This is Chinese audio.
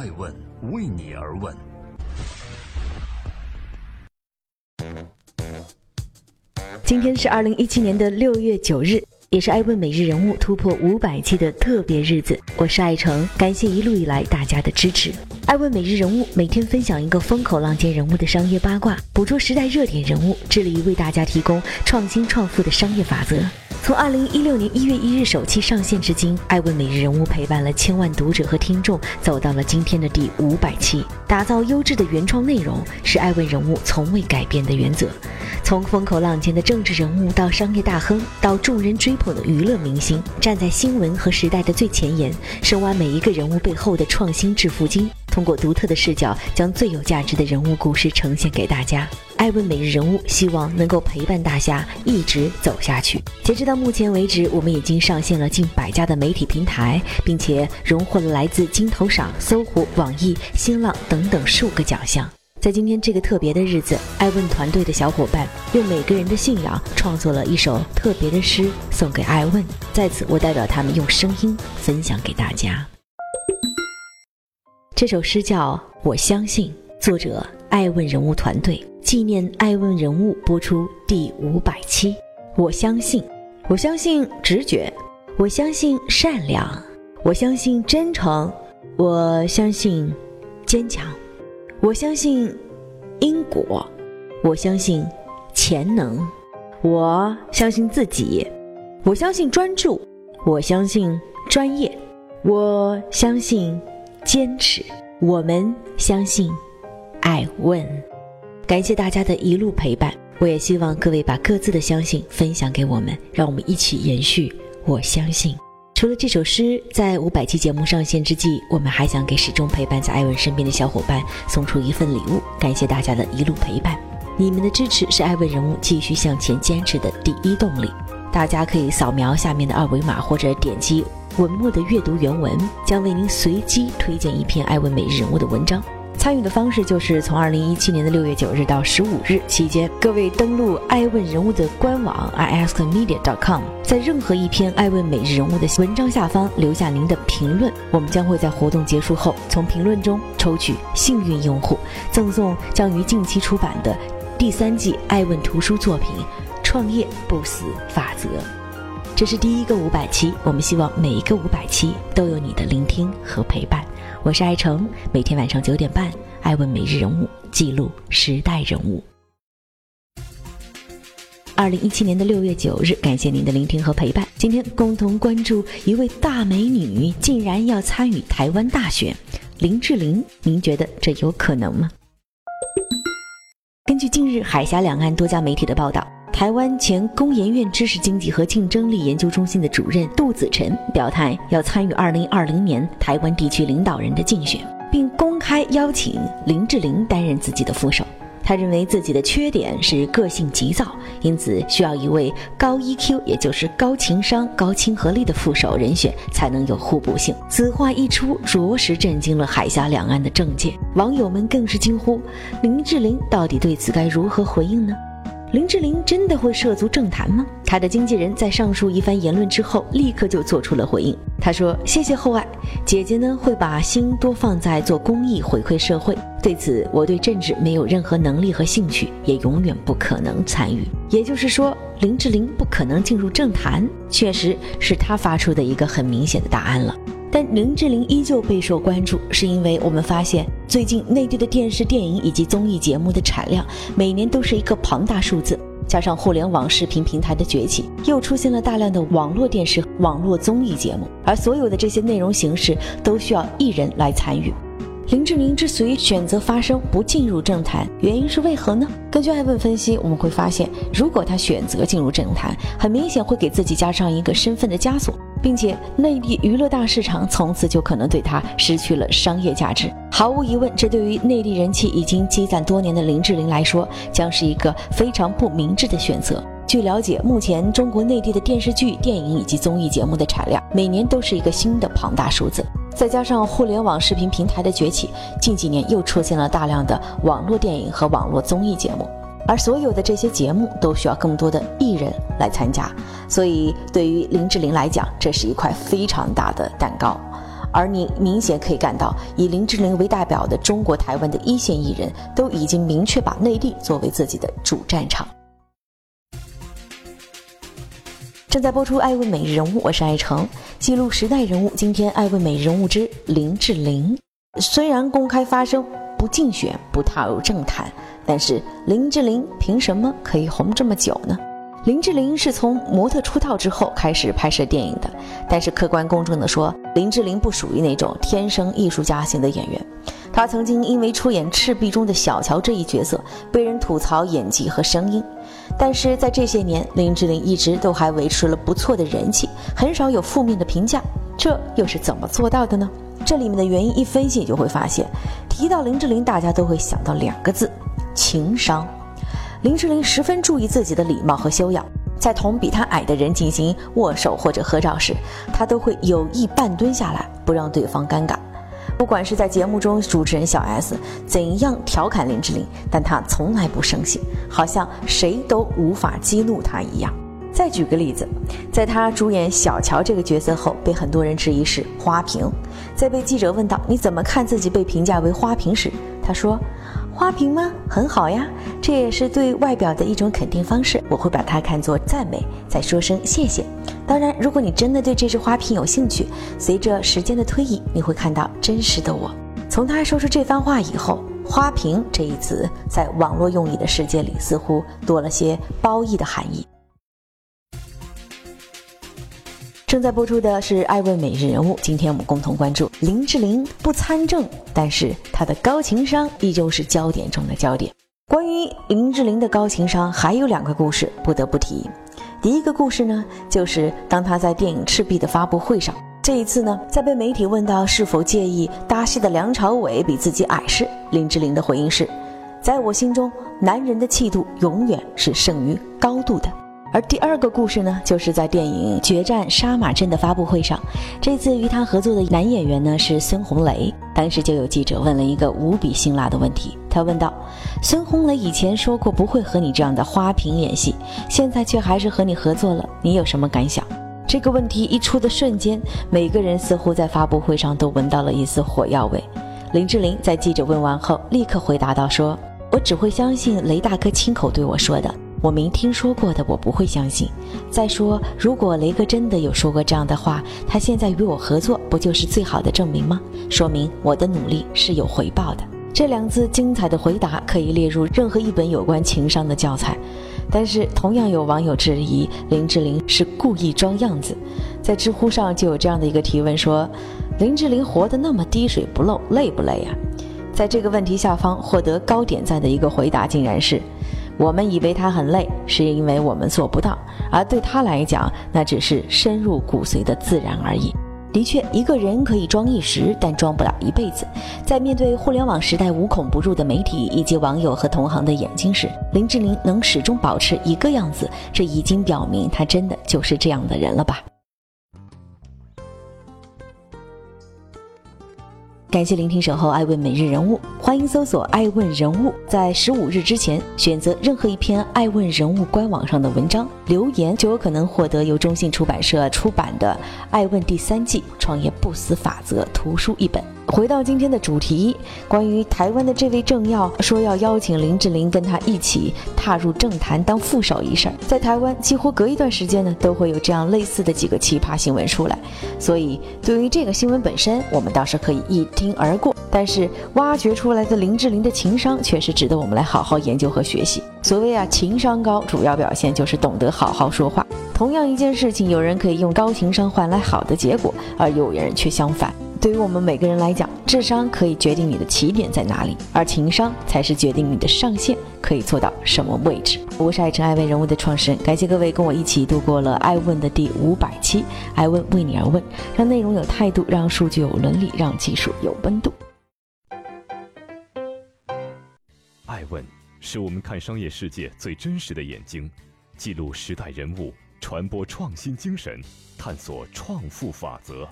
爱问为你而问。今天是二零一七年的六月九日，也是爱问每日人物突破五百期的特别日子。我是爱成，感谢一路以来大家的支持。爱问每日人物每天分享一个风口浪尖人物的商业八卦，捕捉时代热点人物，致力于为大家提供创新创富的商业法则。从二零一六年一月一日首期上线至今，爱问每日人物陪伴了千万读者和听众，走到了今天的第五百期。打造优质的原创内容是爱问人物从未改变的原则。从风口浪尖的政治人物到商业大亨，到众人追捧的娱乐明星，站在新闻和时代的最前沿，深挖每一个人物背后的创新致富经，通过独特的视角，将最有价值的人物故事呈现给大家。爱问每日人物希望能够陪伴大家一直走下去。截止到目前为止，我们已经上线了近百家的媒体平台，并且荣获了来自金投赏、搜狐、网易、新浪等等数个奖项。在今天这个特别的日子，爱问团队的小伙伴用每个人的信仰创作了一首特别的诗，送给爱问。在此，我代表他们用声音分享给大家。这首诗叫《我相信》，作者爱问人物团队，纪念爱问人物播出第五百期。我相信，我相信直觉，我相信善良，我相信真诚，我相信坚强。我相信因果，我相信潜能，我相信自己，我相信专注，我相信专业，我相信坚持，我们相信爱问。感谢大家的一路陪伴，我也希望各位把各自的相信分享给我们，让我们一起延续。我相信。除了这首诗，在五百期节目上线之际，我们还想给始终陪伴在艾文身边的小伙伴送出一份礼物，感谢大家的一路陪伴，你们的支持是艾文人物继续向前坚持的第一动力。大家可以扫描下面的二维码，或者点击文末的阅读原文，将为您随机推荐一篇艾问每日人物的文章。参与的方式就是从二零一七年的六月九日到十五日期间，各位登录爱问人物的官网 iaskmedia.com，在任何一篇爱问每日人物的文章下方留下您的评论，我们将会在活动结束后从评论中抽取幸运用户，赠送将于近期出版的第三季爱问图书作品《创业不死法则》。这是第一个五百期，我们希望每一个五百期都有你的聆听和陪伴。我是爱成，每天晚上九点半，爱问每日人物，记录时代人物。二零一七年的六月九日，感谢您的聆听和陪伴。今天共同关注一位大美女竟然要参与台湾大选，林志玲，您觉得这有可能吗？根据近日海峡两岸多家媒体的报道。台湾前工研院知识经济和竞争力研究中心的主任杜子辰表态，要参与2020年台湾地区领导人的竞选，并公开邀请林志玲担任自己的副手。他认为自己的缺点是个性急躁，因此需要一位高 EQ，也就是高情商、高亲和力的副手人选，才能有互补性。此话一出，着实震惊了海峡两岸的政界，网友们更是惊呼：林志玲到底对此该如何回应呢？林志玲真的会涉足政坛吗？她的经纪人在上述一番言论之后，立刻就做出了回应。他说：“谢谢厚爱，姐姐呢会把心多放在做公益回馈社会。对此，我对政治没有任何能力和兴趣，也永远不可能参与。也就是说，林志玲不可能进入政坛，确实是他发出的一个很明显的答案了。”但林志玲依旧备受关注，是因为我们发现最近内地的电视、电影以及综艺节目的产量每年都是一个庞大数字，加上互联网视频平台的崛起，又出现了大量的网络电视、网络综艺节目，而所有的这些内容形式都需要艺人来参与。林志玲之所以选择发声不进入政坛，原因是为何呢？根据爱问分析，我们会发现，如果她选择进入政坛，很明显会给自己加上一个身份的枷锁，并且内地娱乐大市场从此就可能对他失去了商业价值。毫无疑问，这对于内地人气已经积攒多年的林志玲来说，将是一个非常不明智的选择。据了解，目前中国内地的电视剧、电影以及综艺节目的产量，每年都是一个新的庞大数字。再加上互联网视频平台的崛起，近几年又出现了大量的网络电影和网络综艺节目，而所有的这些节目都需要更多的艺人来参加，所以对于林志玲来讲，这是一块非常大的蛋糕。而你明显可以感到，以林志玲为代表的中国台湾的一线艺人都已经明确把内地作为自己的主战场。正在播出《爱问美人物》，我是爱成，记录时代人物。今天《爱问美人物》之林志玲，虽然公开发声不竞选、不踏入政坛，但是林志玲凭什么可以红这么久呢？林志玲是从模特出道之后开始拍摄电影的，但是客观公正地说，林志玲不属于那种天生艺术家型的演员。她曾经因为出演《赤壁》中的小乔这一角色，被人吐槽演技和声音。但是在这些年，林志玲一直都还维持了不错的人气，很少有负面的评价。这又是怎么做到的呢？这里面的原因一分析就会发现，提到林志玲，大家都会想到两个字：情商。林志玲十分注意自己的礼貌和修养，在同比她矮的人进行握手或者合照时，她都会有意半蹲下来，不让对方尴尬。不管是在节目中，主持人小 S 怎样调侃林志玲，但她从来不生气，好像谁都无法激怒她一样。再举个例子，在他主演小乔这个角色后，被很多人质疑是花瓶。在被记者问到你怎么看自己被评价为花瓶时，他说。花瓶吗？很好呀，这也是对外表的一种肯定方式。我会把它看作赞美，再说声谢谢。当然，如果你真的对这只花瓶有兴趣，随着时间的推移，你会看到真实的我。从他说出这番话以后，“花瓶”这一词在网络用语的世界里似乎多了些褒义的含义。正在播出的是《爱问每日人物》，今天我们共同关注林志玲不参政，但是她的高情商依旧是焦点中的焦点。关于林志玲的高情商，还有两个故事不得不提。第一个故事呢，就是当她在电影《赤壁》的发布会上，这一次呢，在被媒体问到是否介意搭戏的梁朝伟比自己矮时，林志玲的回应是：“在我心中，男人的气度永远是胜于高度的。”而第二个故事呢，就是在电影《决战沙马镇》的发布会上，这次与他合作的男演员呢是孙红雷。当时就有记者问了一个无比辛辣的问题，他问道：“孙红雷以前说过不会和你这样的花瓶演戏，现在却还是和你合作了，你有什么感想？”这个问题一出的瞬间，每个人似乎在发布会上都闻到了一丝火药味。林志玲在记者问完后，立刻回答道：“说我只会相信雷大哥亲口对我说的。”我没听说过的，我不会相信。再说，如果雷哥真的有说过这样的话，他现在与我合作，不就是最好的证明吗？说明我的努力是有回报的。这两字精彩的回答可以列入任何一本有关情商的教材。但是，同样有网友质疑林志玲是故意装样子。在知乎上就有这样的一个提问说：“林志玲活得那么滴水不漏，累不累啊？”在这个问题下方获得高点赞的一个回答竟然是。我们以为他很累，是因为我们做不到，而对他来讲，那只是深入骨髓的自然而已。的确，一个人可以装一时，但装不了一辈子。在面对互联网时代无孔不入的媒体以及网友和同行的眼睛时，林志玲能始终保持一个样子，这已经表明她真的就是这样的人了吧。感谢聆听，守候爱问每日人物，欢迎搜索爱问人物，在十五日之前选择任何一篇爱问人物官网上的文章留言，就有可能获得由中信出版社出版的《爱问第三季创业不死法则》图书一本。回到今天的主题，关于台湾的这位政要说要邀请林志玲跟他一起踏入政坛当副手一事，在台湾几乎隔一段时间呢都会有这样类似的几个奇葩新闻出来。所以对于这个新闻本身，我们倒是可以一听而过，但是挖掘出来的林志玲的情商却是值得我们来好好研究和学习。所谓啊，情商高，主要表现就是懂得好好说话。同样一件事情，有人可以用高情商换来好的结果，而有人却相反。对于我们每个人来讲，智商可以决定你的起点在哪里，而情商才是决定你的上限可以做到什么位置。我是爱成爱问人物的创始人，感谢各位跟我一起度过了爱问的第五百期。爱问为你而问，让内容有态度，让数据有伦理，让技术有温度。爱问是我们看商业世界最真实的眼睛，记录时代人物，传播创新精神，探索创富法则。